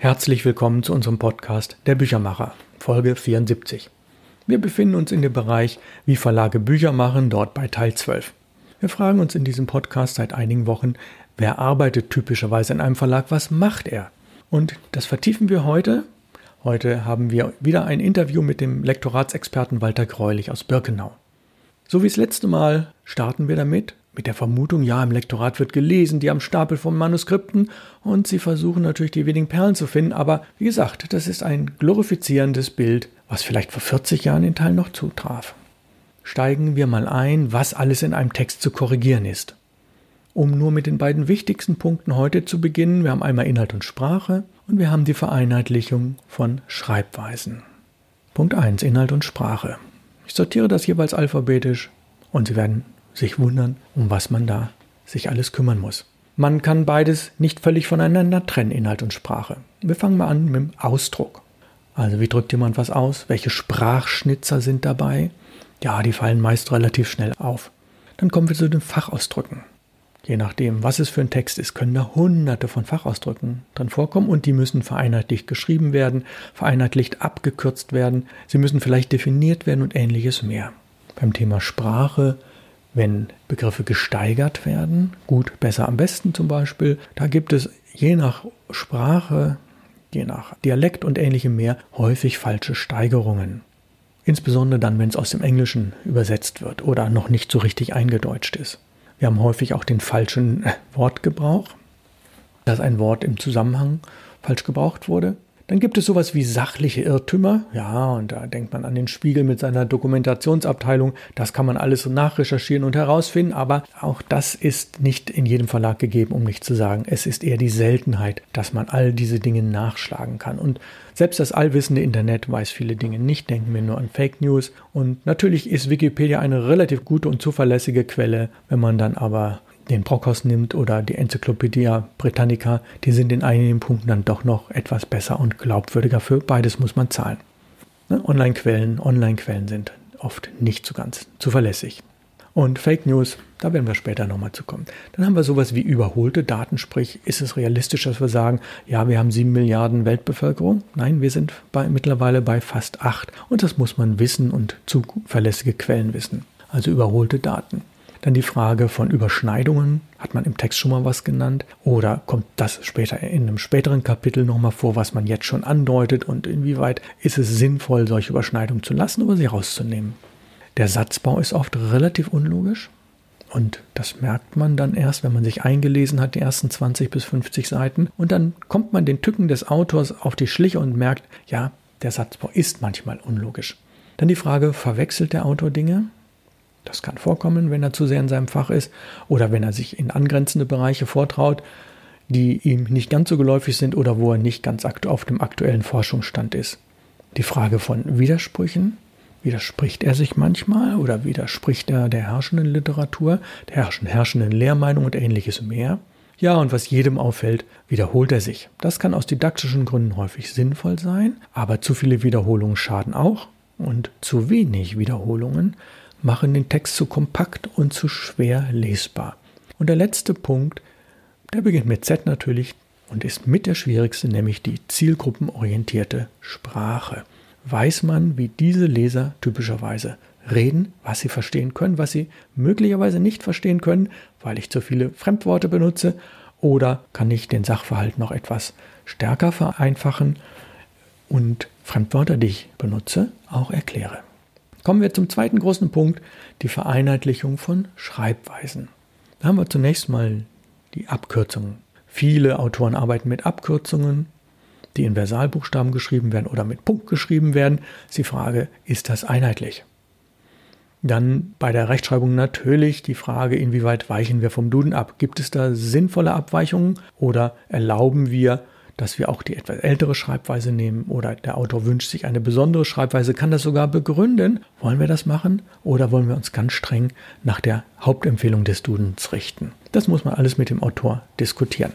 Herzlich willkommen zu unserem Podcast Der Büchermacher, Folge 74. Wir befinden uns in dem Bereich, wie Verlage Bücher machen, dort bei Teil 12. Wir fragen uns in diesem Podcast seit einigen Wochen, wer arbeitet typischerweise in einem Verlag, was macht er? Und das vertiefen wir heute. Heute haben wir wieder ein Interview mit dem Lektoratsexperten Walter Greulich aus Birkenau. So wie das letzte Mal starten wir damit, mit der Vermutung, ja, im Lektorat wird gelesen, die haben Stapel von Manuskripten und sie versuchen natürlich die wenigen Perlen zu finden, aber wie gesagt, das ist ein glorifizierendes Bild, was vielleicht vor 40 Jahren in Teilen noch zutraf. Steigen wir mal ein, was alles in einem Text zu korrigieren ist. Um nur mit den beiden wichtigsten Punkten heute zu beginnen, wir haben einmal Inhalt und Sprache und wir haben die Vereinheitlichung von Schreibweisen. Punkt 1, Inhalt und Sprache. Ich sortiere das jeweils alphabetisch und Sie werden sich wundern, um was man da sich alles kümmern muss. Man kann beides nicht völlig voneinander trennen, Inhalt und Sprache. Wir fangen mal an mit dem Ausdruck. Also wie drückt jemand was aus? Welche Sprachschnitzer sind dabei? Ja, die fallen meist relativ schnell auf. Dann kommen wir zu den Fachausdrücken. Je nachdem, was es für ein Text ist, können da hunderte von Fachausdrücken drin vorkommen und die müssen vereinheitlicht geschrieben werden, vereinheitlicht abgekürzt werden, sie müssen vielleicht definiert werden und ähnliches mehr. Beim Thema Sprache wenn Begriffe gesteigert werden, gut, besser, am besten zum Beispiel, da gibt es je nach Sprache, je nach Dialekt und ähnlichem mehr häufig falsche Steigerungen. Insbesondere dann, wenn es aus dem Englischen übersetzt wird oder noch nicht so richtig eingedeutscht ist. Wir haben häufig auch den falschen Wortgebrauch, dass ein Wort im Zusammenhang falsch gebraucht wurde. Dann gibt es sowas wie sachliche Irrtümer. Ja, und da denkt man an den Spiegel mit seiner Dokumentationsabteilung. Das kann man alles nachrecherchieren und herausfinden, aber auch das ist nicht in jedem Verlag gegeben, um nicht zu sagen, es ist eher die Seltenheit, dass man all diese Dinge nachschlagen kann. Und selbst das allwissende Internet weiß viele Dinge nicht, denken wir nur an Fake News. Und natürlich ist Wikipedia eine relativ gute und zuverlässige Quelle, wenn man dann aber den Brockhaus nimmt oder die Enzyklopädie Britannica, die sind in einigen Punkten dann doch noch etwas besser und glaubwürdiger. Für beides muss man zahlen. Ne? Online-Quellen, Online-Quellen sind oft nicht so ganz zuverlässig. Und Fake News, da werden wir später nochmal zu kommen. Dann haben wir sowas wie überholte Daten, sprich, ist es realistisch, dass wir sagen, ja, wir haben sieben Milliarden Weltbevölkerung? Nein, wir sind bei, mittlerweile bei fast acht. Und das muss man wissen und zuverlässige Quellen wissen. Also überholte Daten. Dann die Frage von Überschneidungen. Hat man im Text schon mal was genannt? Oder kommt das später in einem späteren Kapitel nochmal vor, was man jetzt schon andeutet? Und inwieweit ist es sinnvoll, solche Überschneidungen zu lassen oder sie rauszunehmen? Der Satzbau ist oft relativ unlogisch. Und das merkt man dann erst, wenn man sich eingelesen hat, die ersten 20 bis 50 Seiten. Und dann kommt man den Tücken des Autors auf die Schliche und merkt, ja, der Satzbau ist manchmal unlogisch. Dann die Frage, verwechselt der Autor Dinge? Das kann vorkommen, wenn er zu sehr in seinem Fach ist oder wenn er sich in angrenzende Bereiche vortraut, die ihm nicht ganz so geläufig sind oder wo er nicht ganz auf dem aktuellen Forschungsstand ist. Die Frage von Widersprüchen. Widerspricht er sich manchmal oder widerspricht er der herrschenden Literatur, der herrschenden Lehrmeinung und ähnliches mehr? Ja, und was jedem auffällt, wiederholt er sich. Das kann aus didaktischen Gründen häufig sinnvoll sein, aber zu viele Wiederholungen schaden auch und zu wenig Wiederholungen machen den Text zu kompakt und zu schwer lesbar. Und der letzte Punkt, der beginnt mit Z natürlich und ist mit der schwierigste, nämlich die zielgruppenorientierte Sprache. Weiß man, wie diese Leser typischerweise reden, was sie verstehen können, was sie möglicherweise nicht verstehen können, weil ich zu viele Fremdworte benutze, oder kann ich den Sachverhalt noch etwas stärker vereinfachen und Fremdwörter, die ich benutze, auch erkläre. Kommen wir zum zweiten großen Punkt, die Vereinheitlichung von Schreibweisen. Da haben wir zunächst mal die Abkürzungen. Viele Autoren arbeiten mit Abkürzungen, die in Versalbuchstaben geschrieben werden oder mit Punkt geschrieben werden. Ist die Frage, ist das einheitlich? Dann bei der Rechtschreibung natürlich die Frage, inwieweit weichen wir vom Duden ab? Gibt es da sinnvolle Abweichungen oder erlauben wir dass wir auch die etwas ältere Schreibweise nehmen oder der Autor wünscht sich eine besondere Schreibweise, kann das sogar begründen. Wollen wir das machen oder wollen wir uns ganz streng nach der Hauptempfehlung des Dudens richten? Das muss man alles mit dem Autor diskutieren.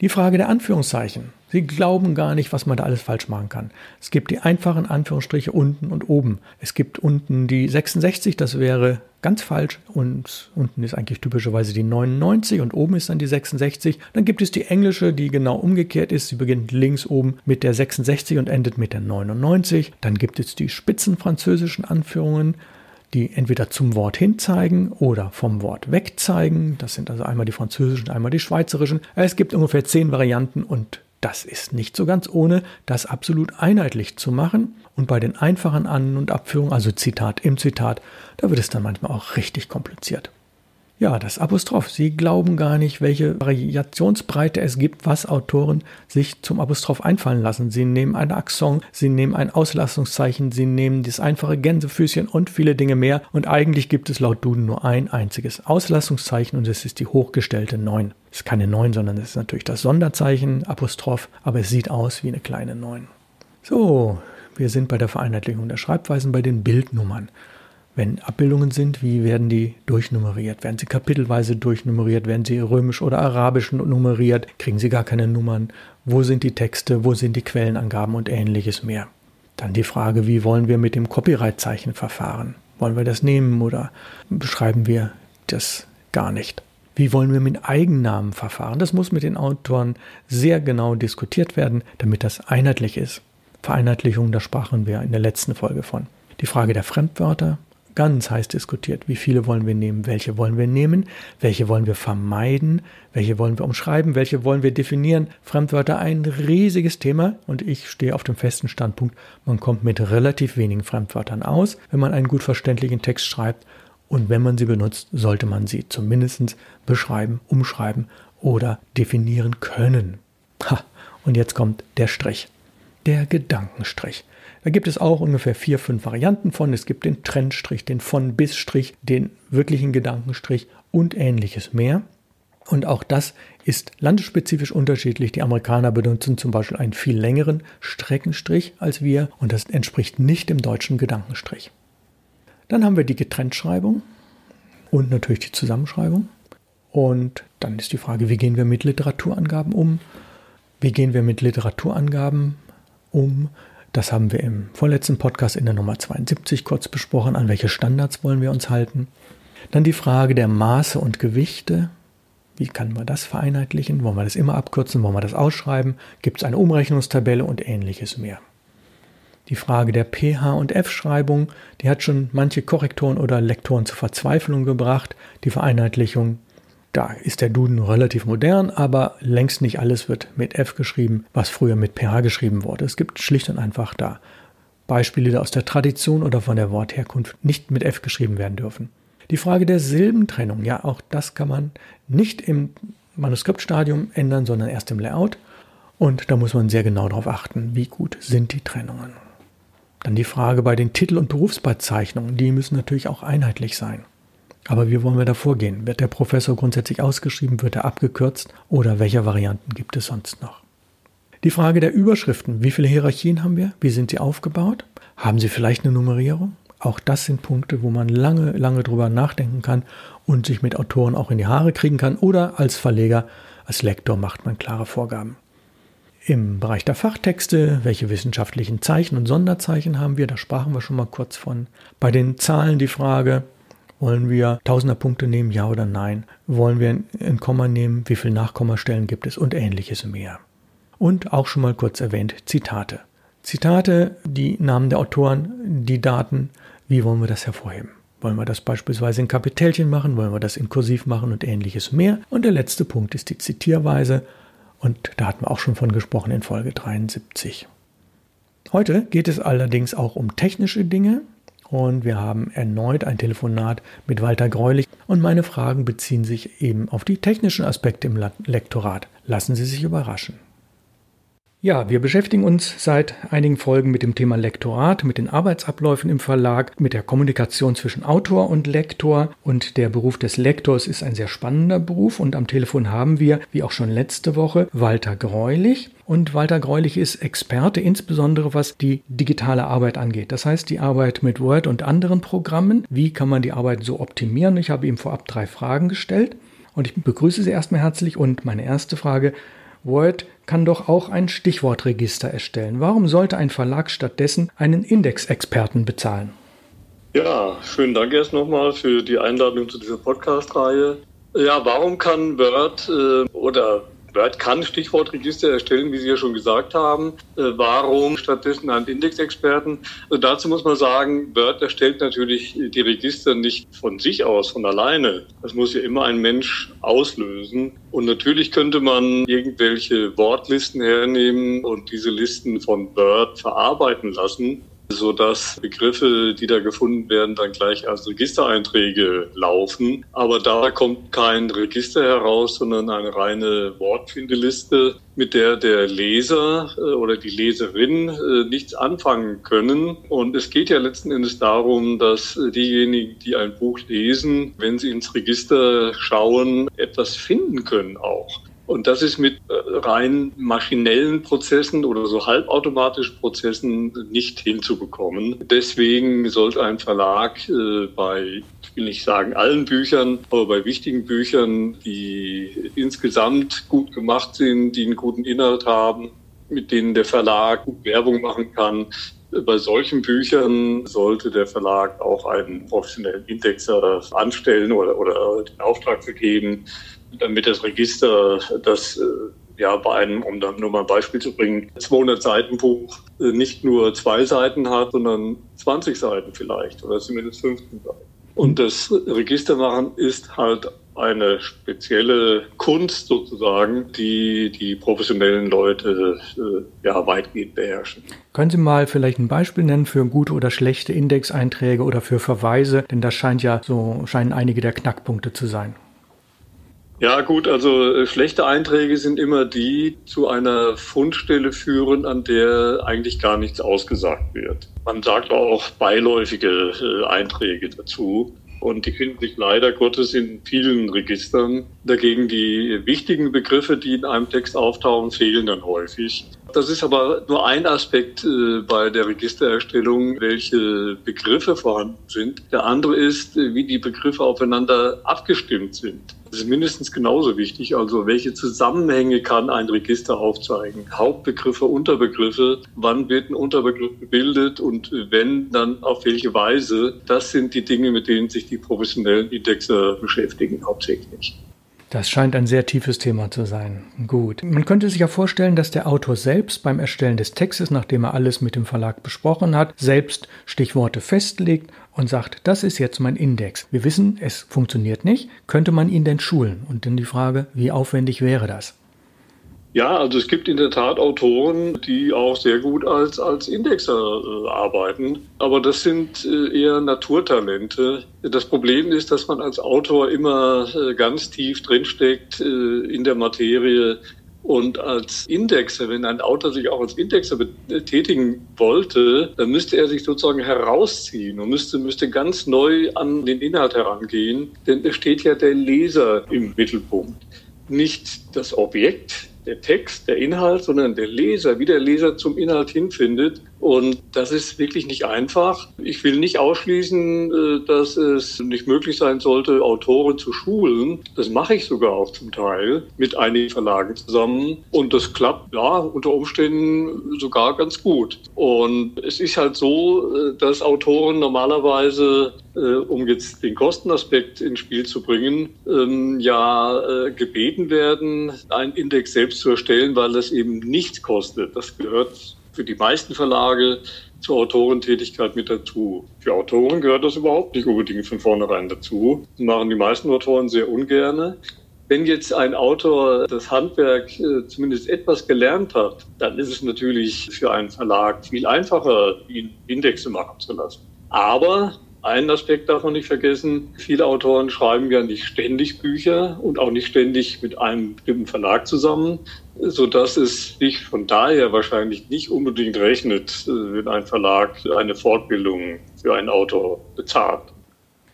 Die Frage der Anführungszeichen. Sie glauben gar nicht, was man da alles falsch machen kann. Es gibt die einfachen Anführungsstriche unten und oben. Es gibt unten die 66, das wäre ganz falsch und unten ist eigentlich typischerweise die 99 und oben ist dann die 66. Dann gibt es die englische, die genau umgekehrt ist. Sie beginnt links oben mit der 66 und endet mit der 99. Dann gibt es die spitzen französischen Anführungen die entweder zum Wort hin zeigen oder vom Wort weg zeigen. Das sind also einmal die französischen, einmal die schweizerischen. Es gibt ungefähr zehn Varianten und das ist nicht so ganz ohne, das absolut einheitlich zu machen. Und bei den einfachen An- und Abführungen, also Zitat im Zitat, da wird es dann manchmal auch richtig kompliziert. Ja, das Apostroph. Sie glauben gar nicht, welche Variationsbreite es gibt, was Autoren sich zum Apostroph einfallen lassen. Sie nehmen ein Akzent, sie nehmen ein Auslassungszeichen, sie nehmen das einfache Gänsefüßchen und viele Dinge mehr. Und eigentlich gibt es laut Duden nur ein einziges Auslassungszeichen und es ist die hochgestellte 9. Es ist keine 9, sondern es ist natürlich das Sonderzeichen, Apostroph, aber es sieht aus wie eine kleine 9. So, wir sind bei der Vereinheitlichung der Schreibweisen bei den Bildnummern. Wenn Abbildungen sind, wie werden die durchnummeriert? Werden sie kapitelweise durchnummeriert? Werden sie römisch oder arabisch nummeriert? Kriegen sie gar keine Nummern? Wo sind die Texte? Wo sind die Quellenangaben und ähnliches mehr? Dann die Frage, wie wollen wir mit dem Copyright-Zeichen verfahren? Wollen wir das nehmen oder beschreiben wir das gar nicht? Wie wollen wir mit Eigennamen verfahren? Das muss mit den Autoren sehr genau diskutiert werden, damit das einheitlich ist. Vereinheitlichung, da sprachen wir in der letzten Folge von. Die Frage der Fremdwörter, ganz heiß diskutiert. Wie viele wollen wir nehmen? Welche wollen wir nehmen? Welche wollen wir vermeiden? Welche wollen wir umschreiben? Welche wollen wir definieren? Fremdwörter ein riesiges Thema und ich stehe auf dem festen Standpunkt, man kommt mit relativ wenigen Fremdwörtern aus, wenn man einen gut verständlichen Text schreibt und wenn man sie benutzt, sollte man sie zumindest beschreiben, umschreiben oder definieren können. Ha, und jetzt kommt der Strich. Der Gedankenstrich. Da gibt es auch ungefähr vier, fünf Varianten von. Es gibt den Trendstrich, den Von-Bis-Strich, den wirklichen Gedankenstrich und ähnliches mehr. Und auch das ist landesspezifisch unterschiedlich. Die Amerikaner benutzen zum Beispiel einen viel längeren Streckenstrich als wir und das entspricht nicht dem deutschen Gedankenstrich. Dann haben wir die Getrenntschreibung und natürlich die Zusammenschreibung. Und dann ist die Frage, wie gehen wir mit Literaturangaben um? Wie gehen wir mit Literaturangaben um? Das haben wir im vorletzten Podcast in der Nummer 72 kurz besprochen. An welche Standards wollen wir uns halten? Dann die Frage der Maße und Gewichte. Wie kann man das vereinheitlichen? Wollen wir das immer abkürzen? Wollen wir das ausschreiben? Gibt es eine Umrechnungstabelle und ähnliches mehr? Die Frage der pH- und F-Schreibung, die hat schon manche Korrektoren oder Lektoren zur Verzweiflung gebracht. Die Vereinheitlichung da ist der Duden relativ modern, aber längst nicht alles wird mit F geschrieben, was früher mit PH geschrieben wurde. Es gibt schlicht und einfach da Beispiele, die aus der Tradition oder von der Wortherkunft nicht mit F geschrieben werden dürfen. Die Frage der Silbentrennung, ja, auch das kann man nicht im Manuskriptstadium ändern, sondern erst im Layout. Und da muss man sehr genau darauf achten, wie gut sind die Trennungen. Dann die Frage bei den Titel- und Berufsbezeichnungen, die müssen natürlich auch einheitlich sein. Aber wie wollen wir da vorgehen? Wird der Professor grundsätzlich ausgeschrieben? Wird er abgekürzt? Oder welche Varianten gibt es sonst noch? Die Frage der Überschriften. Wie viele Hierarchien haben wir? Wie sind sie aufgebaut? Haben sie vielleicht eine Nummerierung? Auch das sind Punkte, wo man lange, lange drüber nachdenken kann und sich mit Autoren auch in die Haare kriegen kann. Oder als Verleger, als Lektor macht man klare Vorgaben. Im Bereich der Fachtexte, welche wissenschaftlichen Zeichen und Sonderzeichen haben wir? Da sprachen wir schon mal kurz von. Bei den Zahlen die Frage, wollen wir Tausenderpunkte nehmen, ja oder nein? Wollen wir ein Komma nehmen? Wie viele Nachkommastellen gibt es? Und ähnliches mehr. Und auch schon mal kurz erwähnt, Zitate. Zitate, die Namen der Autoren, die Daten, wie wollen wir das hervorheben? Wollen wir das beispielsweise in Kapitelchen machen? Wollen wir das in Kursiv machen und ähnliches mehr? Und der letzte Punkt ist die Zitierweise. Und da hatten wir auch schon von gesprochen in Folge 73. Heute geht es allerdings auch um technische Dinge, und wir haben erneut ein Telefonat mit Walter Greulich und meine Fragen beziehen sich eben auf die technischen Aspekte im Lektorat. Lassen Sie sich überraschen. Ja, wir beschäftigen uns seit einigen Folgen mit dem Thema Lektorat, mit den Arbeitsabläufen im Verlag, mit der Kommunikation zwischen Autor und Lektor. Und der Beruf des Lektors ist ein sehr spannender Beruf. Und am Telefon haben wir, wie auch schon letzte Woche, Walter Greulich. Und Walter Greulich ist Experte, insbesondere was die digitale Arbeit angeht. Das heißt, die Arbeit mit Word und anderen Programmen. Wie kann man die Arbeit so optimieren? Ich habe ihm vorab drei Fragen gestellt. Und ich begrüße Sie erstmal herzlich. Und meine erste Frage, Word kann doch auch ein Stichwortregister erstellen. Warum sollte ein Verlag stattdessen einen Indexexperten bezahlen? Ja, schönen Dank erst nochmal für die Einladung zu dieser Podcast-Reihe. Ja, warum kann Word äh, oder Word kann Stichwortregister erstellen, wie Sie ja schon gesagt haben. Äh, warum stattdessen einen Indexexperten? Also dazu muss man sagen, Word erstellt natürlich die Register nicht von sich aus, von alleine. Das muss ja immer ein Mensch auslösen. Und natürlich könnte man irgendwelche Wortlisten hernehmen und diese Listen von Word verarbeiten lassen so dass Begriffe, die da gefunden werden, dann gleich als Registereinträge laufen. Aber da kommt kein Register heraus, sondern eine reine Wortfindeliste, mit der der Leser äh, oder die Leserin äh, nichts anfangen können. Und es geht ja letzten Endes darum, dass diejenigen, die ein Buch lesen, wenn sie ins Register schauen, etwas finden können auch. Und das ist mit äh, rein maschinellen Prozessen oder so halbautomatischen Prozessen nicht hinzubekommen. Deswegen sollte ein Verlag äh, bei, ich will nicht sagen allen Büchern, aber bei wichtigen Büchern, die insgesamt gut gemacht sind, die einen guten Inhalt haben, mit denen der Verlag gut Werbung machen kann, bei solchen Büchern sollte der Verlag auch einen professionellen Indexer anstellen oder, oder den Auftrag vergeben, damit das Register, das äh, ja bei einem, um dann nur mal ein Beispiel zu bringen, 200 Seiten Buch äh, nicht nur zwei Seiten hat, sondern 20 Seiten vielleicht oder zumindest 15 Seiten. Und das Register machen ist halt eine spezielle Kunst sozusagen, die die professionellen Leute äh, ja weitgehend beherrschen. Können Sie mal vielleicht ein Beispiel nennen für gute oder schlechte Indexeinträge oder für Verweise? Denn das scheint ja so scheinen einige der Knackpunkte zu sein. Ja gut, also äh, schlechte Einträge sind immer die zu einer Fundstelle führen, an der eigentlich gar nichts ausgesagt wird. Man sagt auch beiläufige äh, Einträge dazu. Und die finden sich leider Gottes in vielen Registern. Dagegen die wichtigen Begriffe, die in einem Text auftauchen, fehlen dann häufig. Das ist aber nur ein Aspekt äh, bei der Registererstellung, welche Begriffe vorhanden sind. Der andere ist, äh, wie die Begriffe aufeinander abgestimmt sind. Das ist mindestens genauso wichtig. Also welche Zusammenhänge kann ein Register aufzeigen? Hauptbegriffe, Unterbegriffe, wann wird ein Unterbegriff gebildet und wenn, dann auf welche Weise? Das sind die Dinge, mit denen sich die professionellen Indexer beschäftigen hauptsächlich. Das scheint ein sehr tiefes Thema zu sein. Gut. Man könnte sich ja vorstellen, dass der Autor selbst beim Erstellen des Textes, nachdem er alles mit dem Verlag besprochen hat, selbst Stichworte festlegt und sagt, das ist jetzt mein Index. Wir wissen, es funktioniert nicht. Könnte man ihn denn schulen? Und dann die Frage, wie aufwendig wäre das? Ja, also es gibt in der Tat Autoren, die auch sehr gut als, als Indexer äh, arbeiten. Aber das sind äh, eher Naturtalente. Das Problem ist, dass man als Autor immer äh, ganz tief drinsteckt äh, in der Materie. Und als Indexer, wenn ein Autor sich auch als Indexer betätigen wollte, dann müsste er sich sozusagen herausziehen und müsste, müsste ganz neu an den Inhalt herangehen. Denn es steht ja der Leser im Mittelpunkt. Nicht das Objekt, der Text, der Inhalt, sondern der Leser, wie der Leser zum Inhalt hinfindet. Und das ist wirklich nicht einfach. Ich will nicht ausschließen, äh, dass es nicht möglich sein sollte, Autoren zu schulen. Das mache ich sogar auch zum Teil mit einigen Verlagen zusammen. Und das klappt, ja, unter Umständen sogar ganz gut. Und es ist halt so, äh, dass Autoren normalerweise äh, um jetzt den Kostenaspekt ins Spiel zu bringen, ähm, ja gebeten werden, einen Index selbst zu erstellen, weil das eben nichts kostet. Das gehört für die meisten Verlage zur Autorentätigkeit mit dazu. Für Autoren gehört das überhaupt nicht unbedingt von vornherein dazu. Das machen die meisten Autoren sehr ungerne. Wenn jetzt ein Autor das Handwerk äh, zumindest etwas gelernt hat, dann ist es natürlich für einen Verlag viel einfacher, ihn Indexe machen zu lassen. Aber einen Aspekt darf man nicht vergessen. Viele Autoren schreiben ja nicht ständig Bücher und auch nicht ständig mit einem bestimmten Verlag zusammen, so dass es sich von daher wahrscheinlich nicht unbedingt rechnet, wenn ein Verlag eine Fortbildung für einen Autor bezahlt.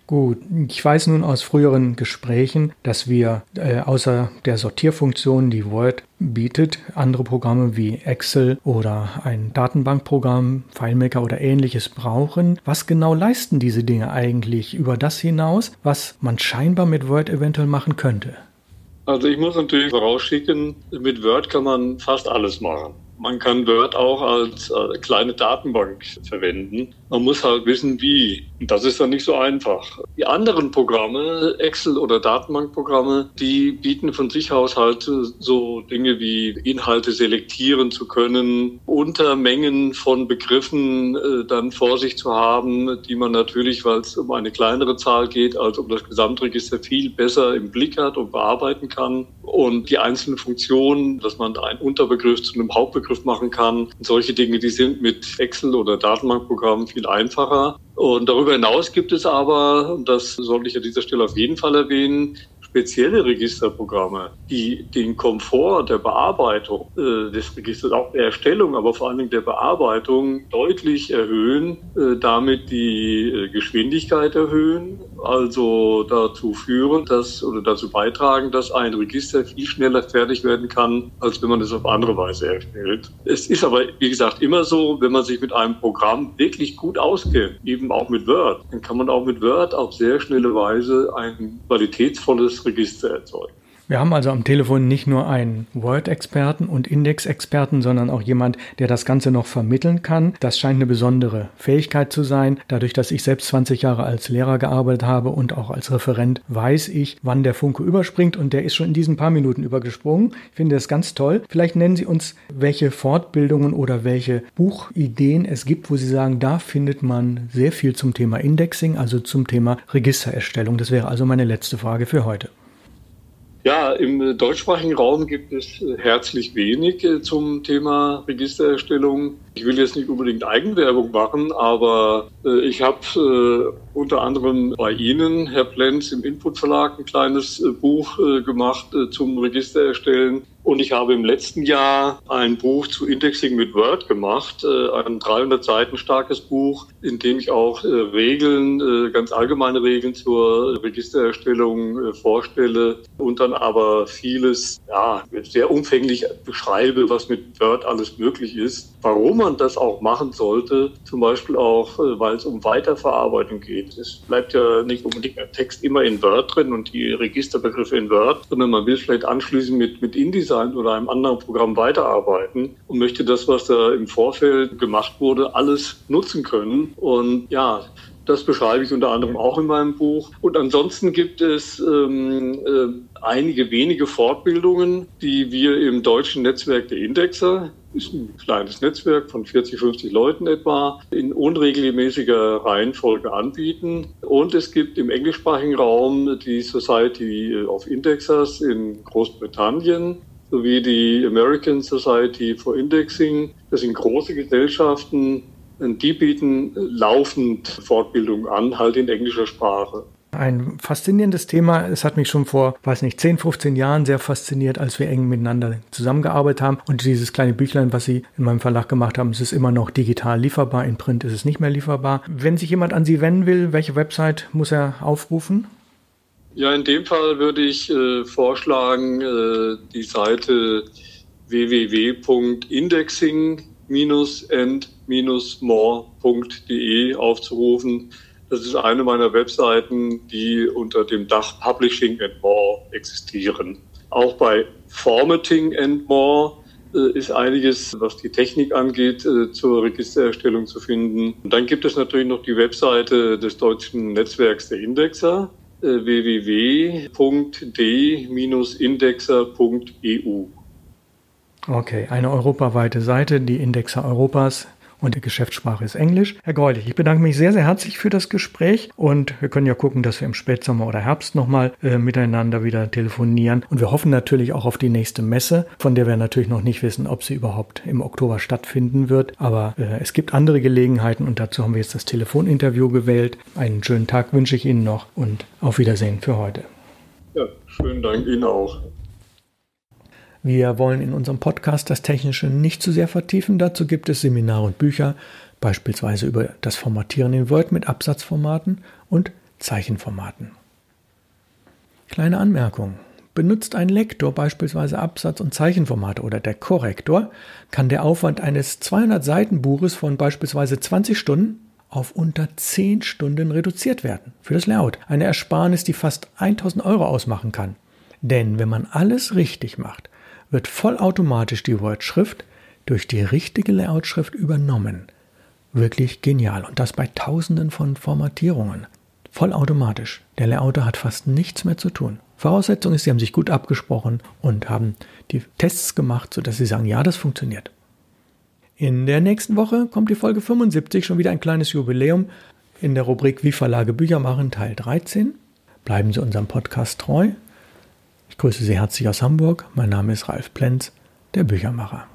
Gut, ich weiß nun aus früheren Gesprächen, dass wir äh, außer der Sortierfunktion, die Word bietet, andere Programme wie Excel oder ein Datenbankprogramm, FileMaker oder ähnliches brauchen. Was genau leisten diese Dinge eigentlich über das hinaus, was man scheinbar mit Word eventuell machen könnte? Also ich muss natürlich vorausschicken, mit Word kann man fast alles machen Man kann Word auch als äh, kleine Datenbank verwenden. Man muss halt wissen, wie. Und das ist dann nicht so einfach. Die anderen Programme, Excel oder Datenbankprogramme, die bieten von sich aus halt so Dinge wie Inhalte selektieren zu können, unter Mengen von Begriffen äh, dann vor sich zu haben, die man natürlich, weil es um eine kleinere Zahl geht, als um das Gesamtregister viel besser im Blick hat und bearbeiten kann. Und die einzelnen Funktionen, dass man einen Unterbegriff zu einem Hauptbegriff machen kann, solche Dinge, die sind mit Excel oder Datenbankprogrammen viel einfacher. Und darüber hinaus gibt es aber, und das sollte ich an dieser Stelle auf jeden Fall erwähnen, spezielle Registerprogramme, die den Komfort der Bearbeitung äh, des Registers, auch der Erstellung, aber vor allen Dingen der Bearbeitung deutlich erhöhen, äh, damit die äh, Geschwindigkeit erhöhen, also dazu führen, dass oder dazu beitragen, dass ein Register viel schneller fertig werden kann, als wenn man es auf andere Weise erstellt. Es ist aber, wie gesagt, immer so, wenn man sich mit einem Programm wirklich gut auskennt, eben auch mit Word, dann kann man auch mit Word auf sehr schnelle Weise ein qualitätsvolles Register erzeugen. Wir haben also am Telefon nicht nur einen Word-Experten und Index-Experten, sondern auch jemand, der das Ganze noch vermitteln kann. Das scheint eine besondere Fähigkeit zu sein. Dadurch, dass ich selbst 20 Jahre als Lehrer gearbeitet habe und auch als Referent, weiß ich, wann der Funke überspringt und der ist schon in diesen paar Minuten übergesprungen. Ich finde das ganz toll. Vielleicht nennen Sie uns, welche Fortbildungen oder welche Buchideen es gibt, wo Sie sagen, da findet man sehr viel zum Thema Indexing, also zum Thema Registererstellung. Das wäre also meine letzte Frage für heute. Ja, im deutschsprachigen Raum gibt es äh, herzlich wenig äh, zum Thema Registererstellung. Ich will jetzt nicht unbedingt Eigenwerbung machen, aber äh, ich habe unter anderem bei Ihnen, Herr Plenz, im Input Verlag ein kleines Buch gemacht zum Registererstellen. Und ich habe im letzten Jahr ein Buch zu Indexing mit Word gemacht, äh, ein 300 Seiten starkes Buch, in dem ich auch äh, Regeln, äh, ganz allgemeine Regeln zur Registererstellung vorstelle und dann aber vieles, ja, sehr umfänglich beschreibe, was mit Word alles möglich ist. Warum man das auch machen sollte, zum Beispiel auch, weil es um Weiterverarbeitung geht. Es bleibt ja nicht unbedingt der Text immer in Word drin und die Registerbegriffe in Word, sondern man will vielleicht anschließend mit, mit InDesign InDesign oder einem anderen Programm weiterarbeiten und möchte das, was da im Vorfeld gemacht wurde, alles nutzen können. Und ja, das beschreibe ich unter anderem auch in meinem Buch. Und ansonsten gibt es ähm, äh, einige wenige Fortbildungen, die wir im deutschen Netzwerk der Indexer, ist ein kleines Netzwerk von 40, 50 Leuten etwa, in unregelmäßiger Reihenfolge anbieten. Und es gibt im englischsprachigen Raum die Society of Indexers in Großbritannien sowie die American Society for Indexing. Das sind große Gesellschaften, die bieten laufend Fortbildung an, halt in englischer Sprache. Ein faszinierendes Thema. Es hat mich schon vor, weiß nicht, 10, 15 Jahren sehr fasziniert, als wir eng miteinander zusammengearbeitet haben. Und dieses kleine Büchlein, was Sie in meinem Verlag gemacht haben, es ist immer noch digital lieferbar. In Print ist es nicht mehr lieferbar. Wenn sich jemand an Sie wenden will, welche Website muss er aufrufen? Ja, in dem Fall würde ich äh, vorschlagen, äh, die Seite www.indexing-and-more.de aufzurufen. Das ist eine meiner Webseiten, die unter dem Dach Publishing and More existieren. Auch bei Formatting and More äh, ist einiges, was die Technik angeht, äh, zur Registererstellung zu finden. Und dann gibt es natürlich noch die Webseite des deutschen Netzwerks der Indexer www.d-indexer.eu. Okay, eine europaweite Seite, die Indexer Europas und die Geschäftssprache ist Englisch. Herr Greulich, ich bedanke mich sehr, sehr herzlich für das Gespräch und wir können ja gucken, dass wir im Spätsommer oder Herbst nochmal äh, miteinander wieder telefonieren und wir hoffen natürlich auch auf die nächste Messe, von der wir natürlich noch nicht wissen, ob sie überhaupt im Oktober stattfinden wird, aber äh, es gibt andere Gelegenheiten und dazu haben wir jetzt das Telefoninterview gewählt. Einen schönen Tag wünsche ich Ihnen noch und auf Wiedersehen für heute. Ja, schönen Dank Ihnen auch. Wir wollen in unserem Podcast das Technische nicht zu sehr vertiefen. Dazu gibt es Seminare und Bücher, beispielsweise über das Formatieren in Word mit Absatzformaten und Zeichenformaten. Kleine Anmerkung. Benutzt ein Lektor beispielsweise Absatz- und Zeichenformate oder der Korrektor, kann der Aufwand eines 200 Seiten Buches von beispielsweise 20 Stunden auf unter 10 Stunden reduziert werden. Für das Layout. Eine Ersparnis, die fast 1000 Euro ausmachen kann. Denn wenn man alles richtig macht, wird vollautomatisch die Word-Schrift, durch die richtige Layoutschrift übernommen. Wirklich genial. Und das bei tausenden von Formatierungen. Vollautomatisch. Der Layouter hat fast nichts mehr zu tun. Voraussetzung ist, sie haben sich gut abgesprochen und haben die Tests gemacht, sodass sie sagen, ja, das funktioniert. In der nächsten Woche kommt die Folge 75, schon wieder ein kleines Jubiläum in der Rubrik Wie Verlage Bücher machen, Teil 13. Bleiben Sie unserem Podcast treu. Ich grüße Sie herzlich aus Hamburg. Mein Name ist Ralf Plenz, der Büchermacher.